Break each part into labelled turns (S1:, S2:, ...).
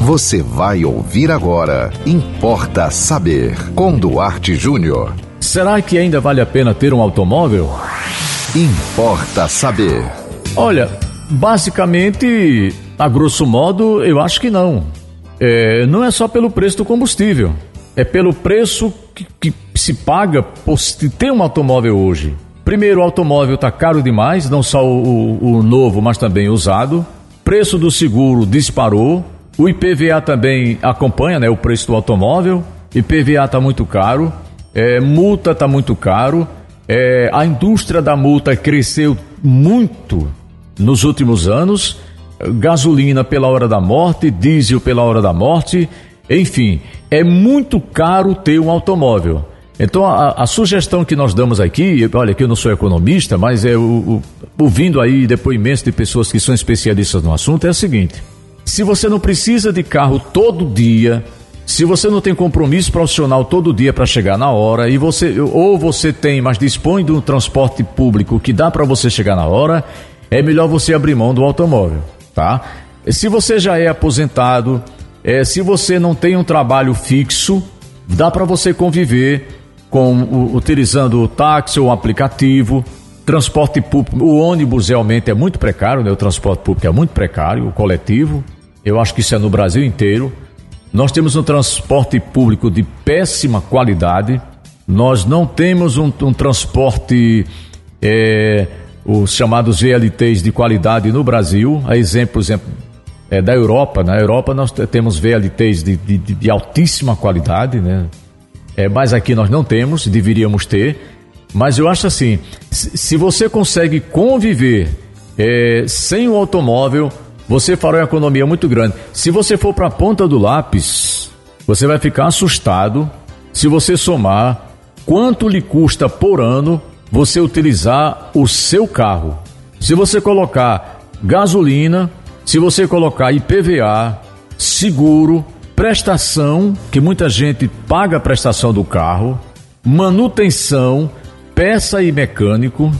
S1: Você vai ouvir agora. Importa saber. Com Duarte Júnior.
S2: Será que ainda vale a pena ter um automóvel?
S1: Importa saber.
S2: Olha, basicamente, a grosso modo, eu acho que não. É, não é só pelo preço do combustível, é pelo preço que, que se paga por ter um automóvel hoje. Primeiro, o automóvel está caro demais, não só o, o, o novo, mas também o usado. Preço do seguro disparou. O IPVA também acompanha né, o preço do automóvel. IPVA está muito caro. É, multa está muito caro. É, a indústria da multa cresceu muito nos últimos anos. Gasolina pela hora da morte, diesel pela hora da morte. Enfim, é muito caro ter um automóvel. Então, a, a, sugestão que nós damos aqui, olha, que eu não sou economista, mas é o, o, ouvindo aí depoimentos de pessoas que são especialistas no assunto, é a seguinte: se você não precisa de carro todo dia, se você não tem compromisso profissional todo dia para chegar na hora, e você ou você tem, mas dispõe de um transporte público que dá para você chegar na hora, é melhor você abrir mão do automóvel, tá? Se você já é aposentado, é, se você não tem um trabalho fixo, dá para você conviver com o, utilizando o táxi ou um aplicativo, transporte público, o ônibus realmente é muito precário, né? O transporte público é muito precário, o coletivo. Eu acho que isso é no Brasil inteiro. Nós temos um transporte público de péssima qualidade. Nós não temos um, um transporte, é, os chamados VLTs de qualidade no Brasil. A exemplo, exemplo é, da Europa. Na Europa nós temos VLTs de, de, de altíssima qualidade, né? É, mas aqui nós não temos, deveríamos ter. Mas eu acho assim: se você consegue conviver é, sem o automóvel, você fará uma economia muito grande. Se você for para a ponta do lápis, você vai ficar assustado se você somar quanto lhe custa por ano você utilizar o seu carro. Se você colocar gasolina, se você colocar IPVA, seguro, prestação, que muita gente paga a prestação do carro, manutenção, peça e mecânico.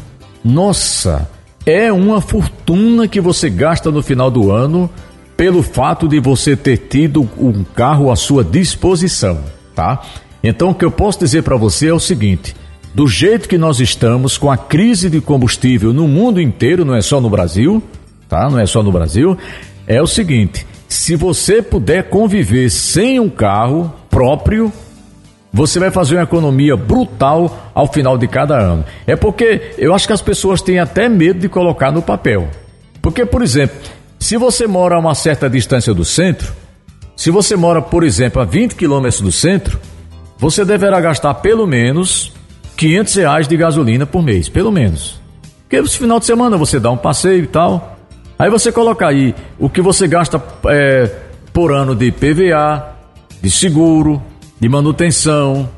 S2: Nossa, é uma fortuna que você gasta no final do ano pelo fato de você ter tido um carro à sua disposição, tá? Então o que eu posso dizer para você é o seguinte: do jeito que nós estamos com a crise de combustível no mundo inteiro, não é só no Brasil, tá? Não é só no Brasil, é o seguinte: se você puder conviver sem um carro próprio, você vai fazer uma economia brutal ao final de cada ano. É porque eu acho que as pessoas têm até medo de colocar no papel. Porque, por exemplo, se você mora a uma certa distância do centro, se você mora, por exemplo, a 20 quilômetros do centro, você deverá gastar pelo menos 500 reais de gasolina por mês, pelo menos. Porque no final de semana você dá um passeio e tal. Aí você coloca aí o que você gasta é, por ano de PVA, de seguro, de manutenção,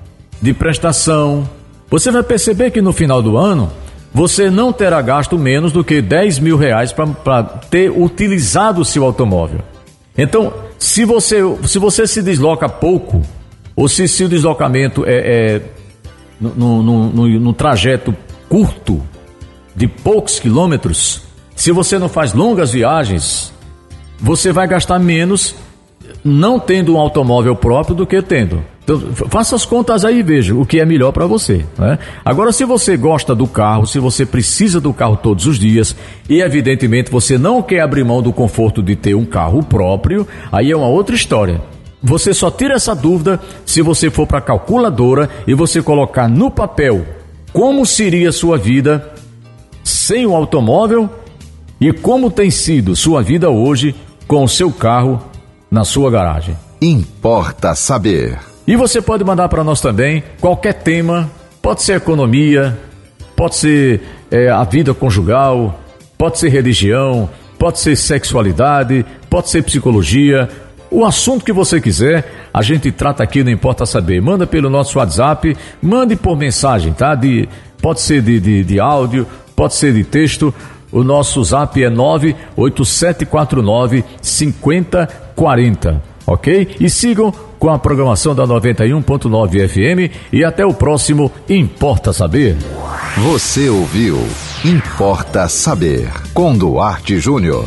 S2: de prestação. Você vai perceber que no final do ano você não terá gasto menos do que 10 mil reais para ter utilizado o seu automóvel. Então, se você, se você se desloca pouco, ou se, se o deslocamento é, é no, no, no, no trajeto curto, de poucos quilômetros, se você não faz longas viagens, você vai gastar menos não tendo um automóvel próprio do que tendo. Então, faça as contas aí e veja o que é melhor para você. Né? Agora, se você gosta do carro, se você precisa do carro todos os dias e, evidentemente, você não quer abrir mão do conforto de ter um carro próprio, aí é uma outra história. Você só tira essa dúvida se você for para a calculadora e você colocar no papel como seria sua vida sem o automóvel e como tem sido sua vida hoje com o seu carro na sua garagem.
S1: Importa saber.
S2: E você pode mandar para nós também qualquer tema, pode ser economia, pode ser é, a vida conjugal, pode ser religião, pode ser sexualidade, pode ser psicologia, o assunto que você quiser, a gente trata aqui, não importa saber. Manda pelo nosso WhatsApp, mande por mensagem, tá? De, pode ser de, de, de áudio, pode ser de texto. O nosso zap é 98749 5040, ok? E sigam com a programação da 91.9 FM e até o próximo Importa Saber.
S1: Você ouviu Importa Saber com Duarte Júnior.